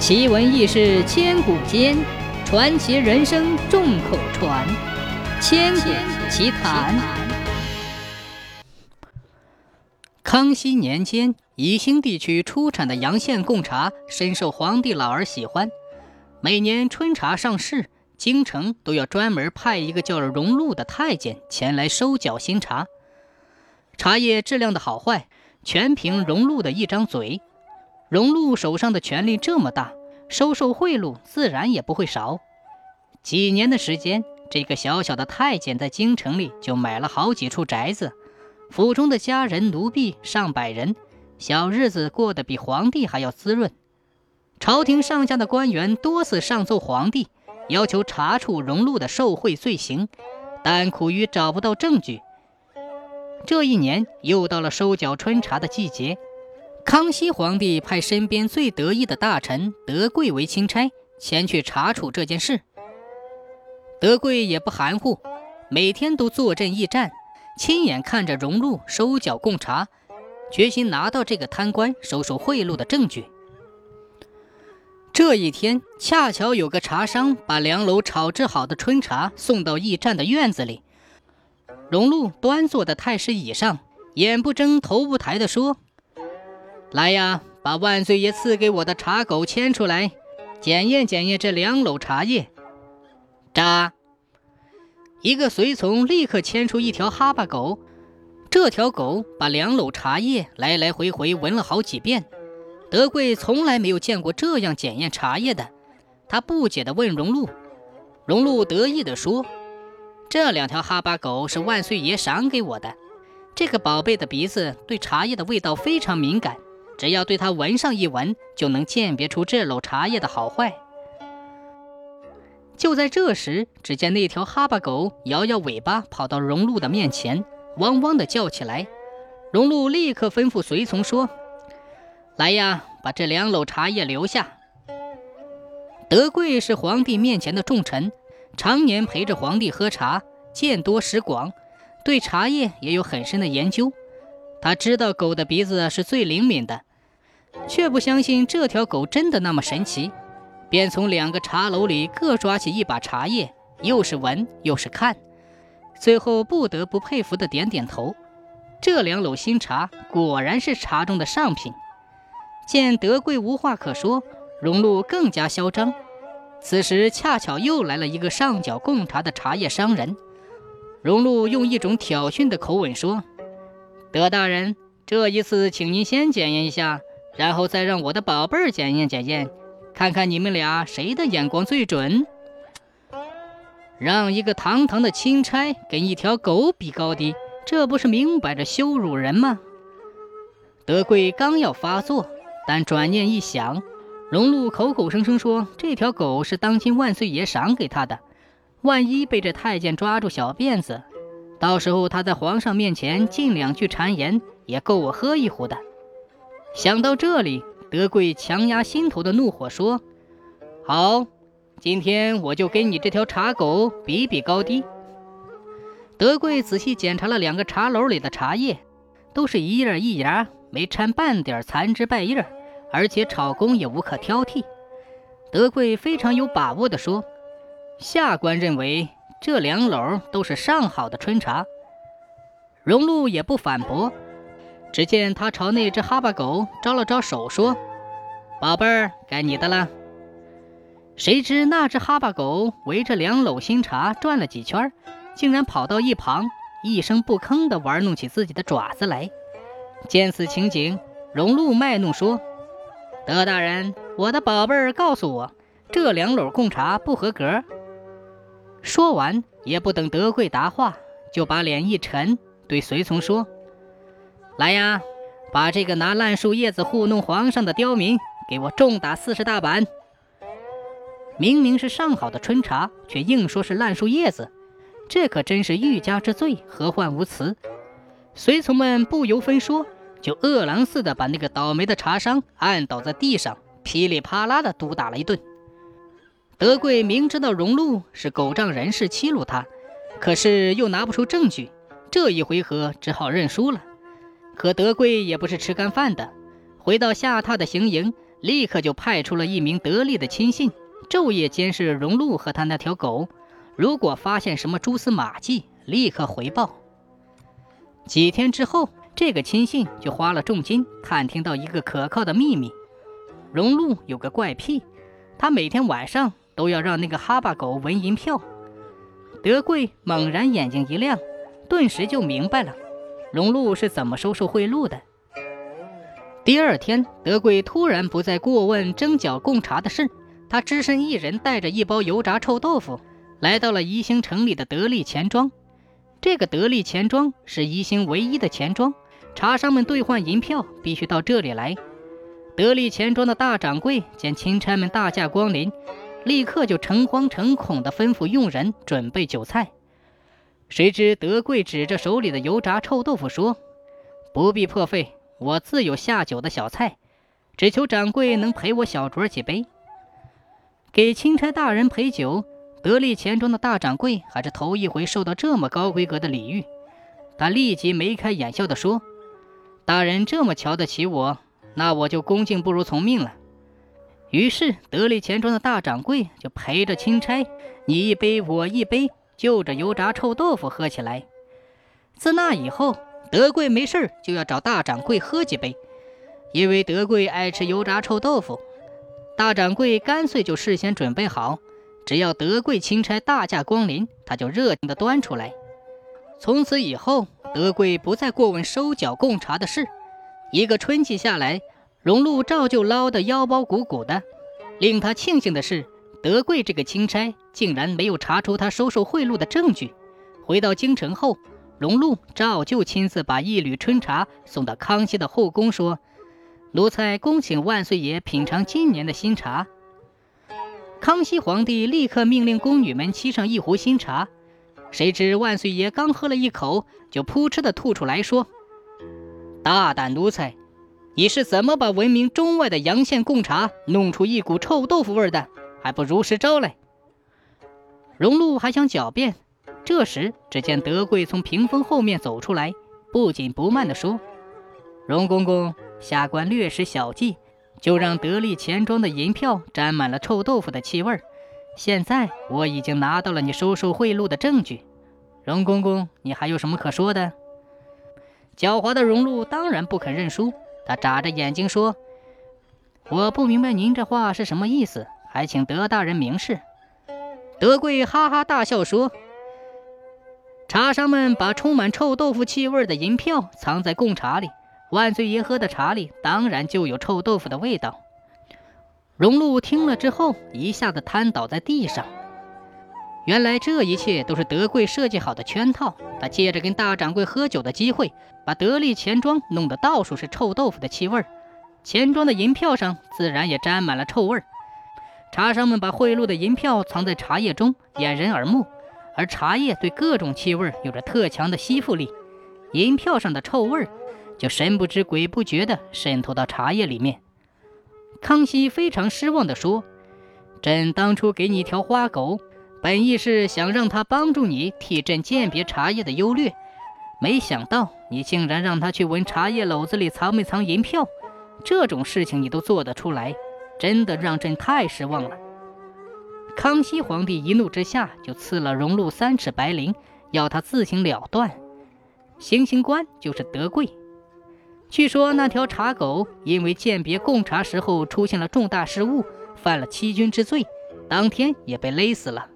奇闻异事千古间，传奇人生众口传。千古奇谈。康熙年间，宜兴地区出产的阳县贡茶深受皇帝老儿喜欢。每年春茶上市，京城都要专门派一个叫荣禄的太监前来收缴新茶。茶叶质量的好坏，全凭荣禄的一张嘴。荣禄手上的权力这么大，收受贿赂自然也不会少。几年的时间，这个小小的太监在京城里就买了好几处宅子，府中的家人奴婢上百人，小日子过得比皇帝还要滋润。朝廷上下的官员多次上奏皇帝，要求查处荣禄的受贿罪行，但苦于找不到证据。这一年又到了收缴春茶的季节。康熙皇帝派身边最得意的大臣德贵为钦差，前去查处这件事。德贵也不含糊，每天都坐镇驿站，亲眼看着荣禄收缴贡茶，决心拿到这个贪官收受贿赂的证据。这一天，恰巧有个茶商把两篓炒制好的春茶送到驿站的院子里。荣禄端坐在太师椅上，眼不睁、头不抬地说。来呀，把万岁爷赐给我的茶狗牵出来，检验检验这两篓茶叶。扎！一个随从立刻牵出一条哈巴狗，这条狗把两篓茶叶来来回回闻了好几遍。德贵从来没有见过这样检验茶叶的，他不解地问荣禄。荣禄得意地说：“这两条哈巴狗是万岁爷赏给我的，这个宝贝的鼻子对茶叶的味道非常敏感。”只要对它闻上一闻，就能鉴别出这篓茶叶的好坏。就在这时，只见那条哈巴狗摇摇尾巴，跑到荣禄的面前，汪汪地叫起来。荣禄立刻吩咐随从说：“来呀，把这两篓茶叶留下。”德贵是皇帝面前的重臣，常年陪着皇帝喝茶，见多识广，对茶叶也有很深的研究。他知道狗的鼻子是最灵敏的。却不相信这条狗真的那么神奇，便从两个茶楼里各抓起一把茶叶，又是闻又是看，最后不得不佩服的点点头。这两篓新茶果然是茶中的上品。见德贵无话可说，荣禄更加嚣张。此时恰巧又来了一个上缴贡茶的茶叶商人，荣禄用一种挑衅的口吻说：“德大人，这一次请您先检验一下。”然后再让我的宝贝儿检验检验，看看你们俩谁的眼光最准。让一个堂堂的钦差跟一条狗比高低，这不是明摆着羞辱人吗？德贵刚要发作，但转念一想，荣禄口口声声说这条狗是当今万岁爷赏给他的，万一被这太监抓住小辫子，到时候他在皇上面前进两句谗言，也够我喝一壶的。想到这里，德贵强压心头的怒火说：“好，今天我就跟你这条茶狗比比高低。”德贵仔细检查了两个茶篓里的茶叶，都是一叶一芽，没掺半点残枝败叶，而且炒工也无可挑剔。德贵非常有把握地说：“下官认为这两篓都是上好的春茶。”荣禄也不反驳。只见他朝那只哈巴狗招了招手，说：“宝贝儿，该你的了。”谁知那只哈巴狗围着两篓新茶转了几圈，竟然跑到一旁，一声不吭地玩弄起自己的爪子来。见此情景，荣禄卖弄说：“德大人，我的宝贝儿告诉我，这两篓贡茶不合格。”说完，也不等德贵答话，就把脸一沉，对随从说。来呀，把这个拿烂树叶子糊弄皇上的刁民给我重打四十大板！明明是上好的春茶，却硬说是烂树叶子，这可真是欲加之罪，何患无辞？随从们不由分说，就饿狼似的把那个倒霉的茶商按倒在地上，噼里啪啦的毒打了一顿。德贵明知道荣禄是狗仗人势欺辱他，可是又拿不出证据，这一回合只好认输了。可德贵也不是吃干饭的，回到下榻的行营，立刻就派出了一名得力的亲信，昼夜监视荣禄和他那条狗。如果发现什么蛛丝马迹，立刻回报。几天之后，这个亲信就花了重金探听到一个可靠的秘密：荣禄有个怪癖，他每天晚上都要让那个哈巴狗闻银票。德贵猛然眼睛一亮，顿时就明白了荣禄是怎么收受贿赂的。第二天，德贵突然不再过问征剿贡茶的事，他只身一人带着一包油炸臭豆腐，来到了宜兴城里的得力钱庄。这个得力钱庄是宜兴唯一的钱庄，茶商们兑换银票必须到这里来。得力钱庄的大掌柜见钦差们大驾光临，立刻就诚惶诚恐地吩咐佣人准备酒菜。谁知德贵指着手里的油炸臭豆腐说：“不必破费，我自有下酒的小菜，只求掌柜能陪我小酌几杯。”给钦差大人陪酒。得力钱庄的大掌柜还是头一回受到这么高规格的礼遇，他立即眉开眼笑地说：“大人这么瞧得起我，那我就恭敬不如从命了。”于是，得力钱庄的大掌柜就陪着钦差，你一杯我一杯，就着油炸臭豆腐喝起来。自那以后，德贵没事就要找大掌柜喝几杯，因为德贵爱吃油炸臭豆腐，大掌柜干脆就事先准备好。只要德贵钦差大驾光临，他就热情地端出来。从此以后，德贵不再过问收缴贡茶的事。一个春季下来，荣禄照旧捞得腰包鼓鼓的。令他庆幸的是，德贵这个钦差竟然没有查出他收受贿赂的证据。回到京城后，荣禄照旧亲自把一缕春茶送到康熙的后宫，说：“奴才恭请万岁爷品尝今年的新茶。”康熙皇帝立刻命令宫女们沏上一壶新茶，谁知万岁爷刚喝了一口，就扑哧的吐出来说：“大胆奴才，你是怎么把闻名中外的阳县贡茶弄出一股臭豆腐味的？还不如实招来！”荣禄还想狡辩，这时只见德贵从屏风后面走出来，不紧不慢地说：“荣公公，下官略施小计。”就让得力钱庄的银票沾满了臭豆腐的气味。现在我已经拿到了你收受贿赂的证据，荣公公，你还有什么可说的？狡猾的荣禄当然不肯认输，他眨着眼睛说：“我不明白您这话是什么意思，还请德大人明示。”德贵哈哈大笑说：“茶商们把充满臭豆腐气味的银票藏在贡茶里。”万岁爷喝的茶里当然就有臭豆腐的味道。荣禄听了之后，一下子瘫倒在地上。原来这一切都是德贵设计好的圈套。他借着跟大掌柜喝酒的机会，把得力钱庄弄得到处是臭豆腐的气味钱庄的银票上自然也沾满了臭味儿茶商们把贿赂的银票藏在茶叶中，掩人耳目。而茶叶对各种气味有着特强的吸附力，银票上的臭味就神不知鬼不觉地渗透到茶叶里面。康熙非常失望地说：“朕当初给你一条花狗，本意是想让它帮助你替朕鉴别茶叶的优劣，没想到你竟然让它去闻茶叶篓子里藏没藏银票。这种事情你都做得出来，真的让朕太失望了。”康熙皇帝一怒之下就赐了荣禄三尺白绫，要他自行了断。行刑官就是德贵。据说那条茶狗因为鉴别贡茶时候出现了重大失误，犯了欺君之罪，当天也被勒死了。